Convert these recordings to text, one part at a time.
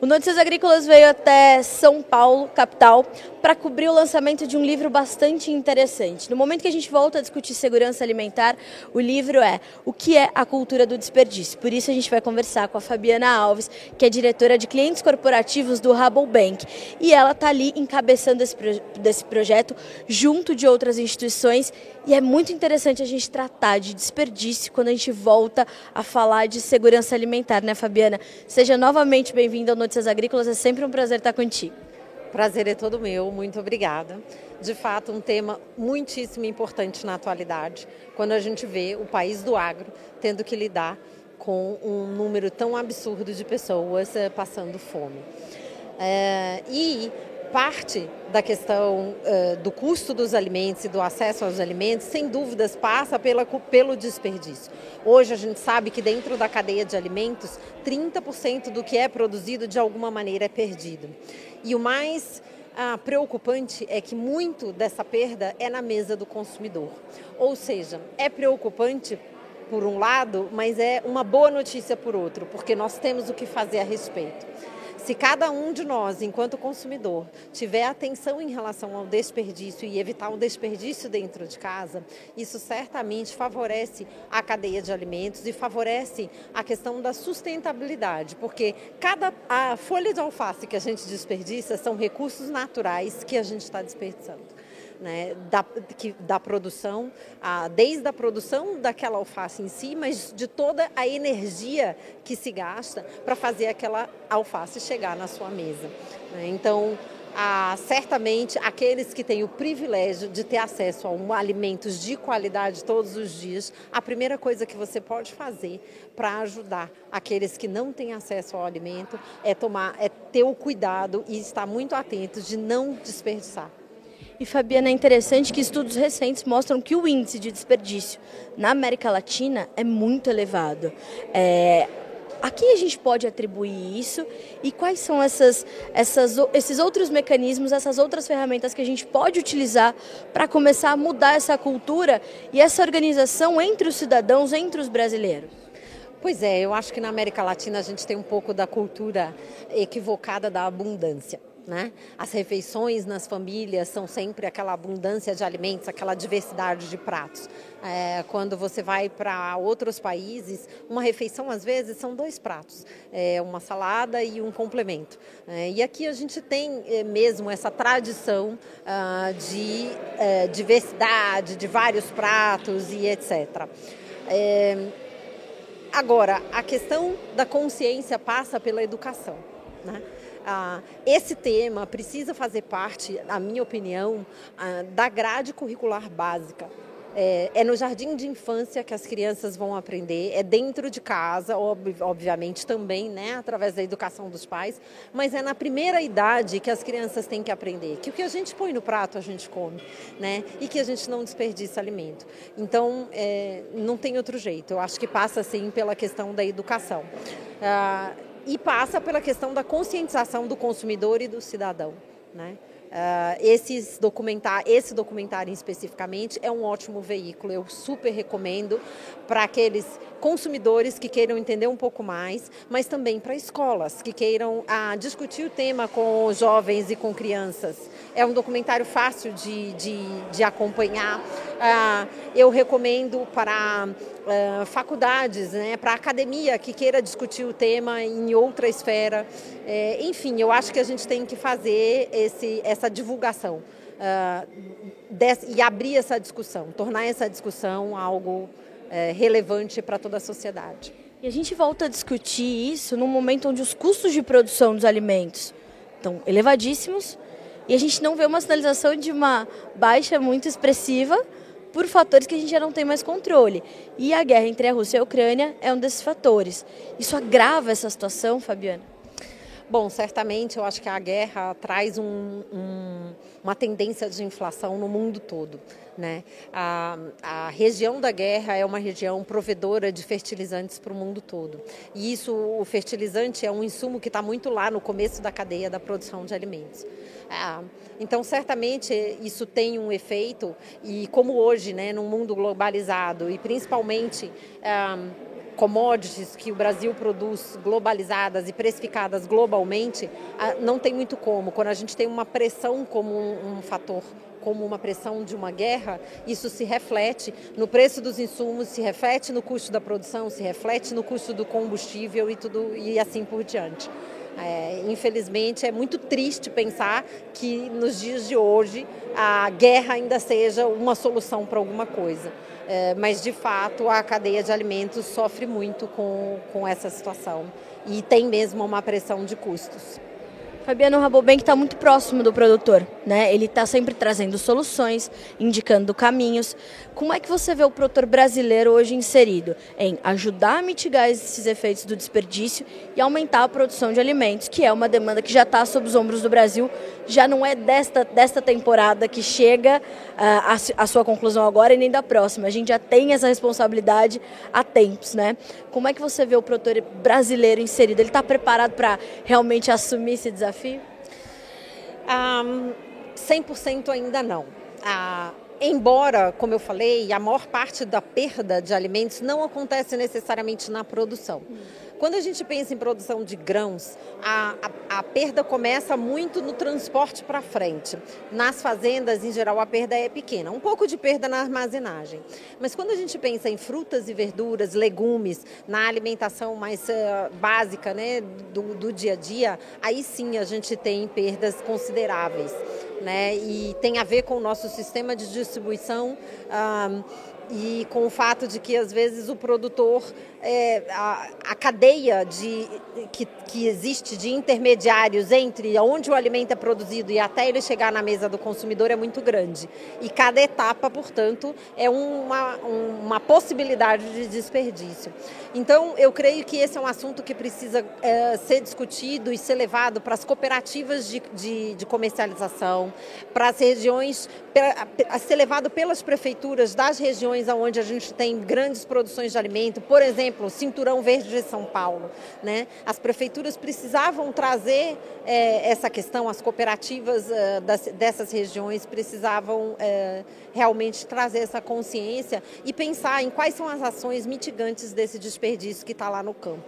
O Notícias Agrícolas veio até São Paulo, capital, para cobrir o lançamento de um livro bastante interessante. No momento que a gente volta a discutir segurança alimentar, o livro é O que é a cultura do desperdício. Por isso a gente vai conversar com a Fabiana Alves, que é diretora de clientes corporativos do Rabobank. E ela está ali encabeçando esse, desse projeto junto de outras instituições. E é muito interessante a gente tratar de desperdício quando a gente volta a falar de segurança alimentar, né, Fabiana? Seja novamente bem-vinda ao Notícias Agrícolas, é sempre um prazer estar contigo. Prazer é todo meu, muito obrigada. De fato, um tema muitíssimo importante na atualidade, quando a gente vê o país do agro tendo que lidar com um número tão absurdo de pessoas eh, passando fome. É, e parte da questão uh, do custo dos alimentos e do acesso aos alimentos, sem dúvidas, passa pela, pelo desperdício. Hoje a gente sabe que dentro da cadeia de alimentos, 30% do que é produzido de alguma maneira é perdido. E o mais ah, preocupante é que muito dessa perda é na mesa do consumidor. Ou seja, é preocupante por um lado, mas é uma boa notícia por outro, porque nós temos o que fazer a respeito. Se cada um de nós, enquanto consumidor, tiver atenção em relação ao desperdício e evitar o desperdício dentro de casa, isso certamente favorece a cadeia de alimentos e favorece a questão da sustentabilidade, porque cada a folha de alface que a gente desperdiça são recursos naturais que a gente está desperdiçando né, da, que, da produção, a, desde a produção daquela alface em si, mas de toda a energia que se gasta para fazer aquela alface chegar na sua mesa. Né? Então, ah, certamente aqueles que têm o privilégio de ter acesso a um, alimentos de qualidade todos os dias, a primeira coisa que você pode fazer para ajudar aqueles que não têm acesso ao alimento é tomar, é ter o cuidado e estar muito atento de não desperdiçar. E Fabiana, é interessante que estudos recentes mostram que o índice de desperdício na América Latina é muito elevado. É, a quem a gente pode atribuir isso e quais são essas, essas, esses outros mecanismos, essas outras ferramentas que a gente pode utilizar para começar a mudar essa cultura e essa organização entre os cidadãos, entre os brasileiros? Pois é, eu acho que na América Latina a gente tem um pouco da cultura equivocada da abundância. Né? As refeições nas famílias são sempre aquela abundância de alimentos, aquela diversidade de pratos. É, quando você vai para outros países, uma refeição às vezes são dois pratos, é, uma salada e um complemento. É, e aqui a gente tem é, mesmo essa tradição ah, de é, diversidade, de vários pratos e etc. É, agora, a questão da consciência passa pela educação. Né? Ah, esse tema precisa fazer parte, na minha opinião, ah, da grade curricular básica. É, é, no jardim de infância que as crianças vão aprender, é dentro de casa, ob, obviamente também, né, através da educação dos pais, mas é na primeira idade que as crianças têm que aprender que o que a gente põe no prato a gente come, né, e que a gente não desperdiça alimento. Então, é, não tem outro jeito. Eu acho que passa sim pela questão da educação. Ah, e passa pela questão da conscientização do consumidor e do cidadão. Né? Uh, esses documentar, esse documentário especificamente é um ótimo veículo, eu super recomendo para aqueles consumidores que queiram entender um pouco mais, mas também para escolas que queiram ah, discutir o tema com jovens e com crianças. É um documentário fácil de, de, de acompanhar. Ah, eu recomendo para ah, faculdades, né, para academia que queira discutir o tema em outra esfera. É, enfim, eu acho que a gente tem que fazer esse, essa divulgação. Uh, desse, e abrir essa discussão, tornar essa discussão algo é, relevante para toda a sociedade. E a gente volta a discutir isso num momento onde os custos de produção dos alimentos estão elevadíssimos e a gente não vê uma sinalização de uma baixa muito expressiva por fatores que a gente já não tem mais controle. E a guerra entre a Rússia e a Ucrânia é um desses fatores. Isso agrava essa situação, Fabiana? Bom, certamente eu acho que a guerra traz um, um, uma tendência de inflação no mundo todo. Né? A, a, região da guerra é uma região provedora de fertilizantes para o mundo todo. E isso, o fertilizante é um insumo que está muito lá no começo da cadeia da produção de alimentos. Ah, então, certamente isso tem um efeito, e como hoje, né, num mundo globalizado, e principalmente. Ah, commodities que o Brasil produz globalizadas e precificadas globalmente, não tem muito como. Quando a gente tem uma pressão como um, um fator como uma pressão de uma guerra, isso se reflete no preço dos insumos, se reflete no custo da produção, se reflete no custo do combustível e tudo e assim por diante. É, infelizmente, é muito triste pensar que nos dias de hoje a guerra ainda seja uma solução para alguma coisa. É, mas, de fato, a cadeia de alimentos sofre muito com, com essa situação e tem mesmo uma pressão de custos. Fabiano Rabobank está muito próximo do produtor, né? Ele está sempre trazendo soluções, indicando caminhos. Como é que você vê o produtor brasileiro hoje inserido em ajudar a mitigar esses efeitos do desperdício e aumentar a produção de alimentos, que é uma demanda que já está sob os ombros do Brasil, já não é desta, desta temporada que chega uh, a, a sua conclusão agora e nem da próxima. A gente já tem essa responsabilidade há tempos, né? Como é que você vê o produtor brasileiro inserido? Ele está preparado para realmente assumir esse desafio? Desafio? Um, 100% ainda não. Ah, embora, como eu falei, a maior parte da perda de alimentos não acontece necessariamente na produção. Quando a gente pensa em produção de grãos, a, a, a perda começa muito no transporte para frente. Nas fazendas, em geral, a perda é pequena. Um pouco de perda na armazenagem. Mas quando a gente pensa em frutas e verduras, legumes, na alimentação mais uh, básica né, do, do dia a dia, aí sim a gente tem perdas consideráveis. Né? E tem a ver com o nosso sistema de distribuição. Uh, e com o fato de que às vezes o produtor, é, a, a, cadeia de, que, que existe de intermediários entre onde o alimento é produzido e até ele chegar na mesa do consumidor é muito grande. E cada etapa, portanto, é uma, uma possibilidade de desperdício. Então, eu creio que esse é um assunto que precisa é, ser discutido e ser levado para as cooperativas de, de, de comercialização, para as regiões, a ser levado pelas prefeituras das regiões regiões onde a gente tem grandes produções de alimento, por exemplo, Cinturão Verde de São Paulo. Né? As prefeituras precisavam trazer é, essa questão, as cooperativas é, das, dessas regiões precisavam é, realmente trazer essa consciência e pensar em quais são as ações mitigantes desse desperdício que está lá no campo.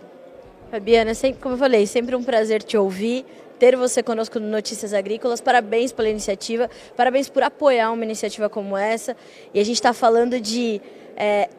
Fabiana, sempre, como eu falei, sempre um prazer te ouvir, ter você conosco no Notícias Agrícolas. Parabéns pela iniciativa, parabéns por apoiar uma iniciativa como essa. E a gente está falando de é,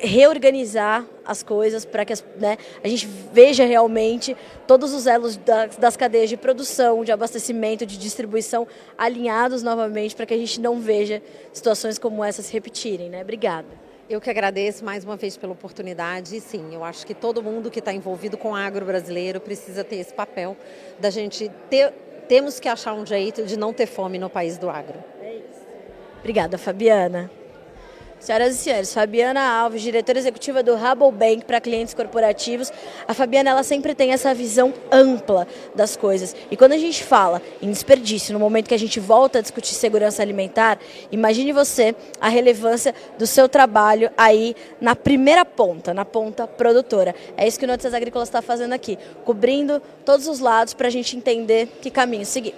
reorganizar as coisas para que as, né, a gente veja realmente todos os elos das, das cadeias de produção, de abastecimento, de distribuição alinhados novamente para que a gente não veja situações como essa se repetirem. Né? Obrigada. Eu que agradeço mais uma vez pela oportunidade. E sim, eu acho que todo mundo que está envolvido com o agro brasileiro precisa ter esse papel da gente ter. Temos que achar um jeito de não ter fome no país do agro. É isso. Obrigada, Fabiana. Senhoras e senhores, Fabiana Alves, diretora executiva do Rabobank para clientes corporativos. A Fabiana ela sempre tem essa visão ampla das coisas. E quando a gente fala em desperdício, no momento que a gente volta a discutir segurança alimentar, imagine você a relevância do seu trabalho aí na primeira ponta, na ponta produtora. É isso que o Notícias Agrícolas está fazendo aqui, cobrindo todos os lados para a gente entender que caminho seguir.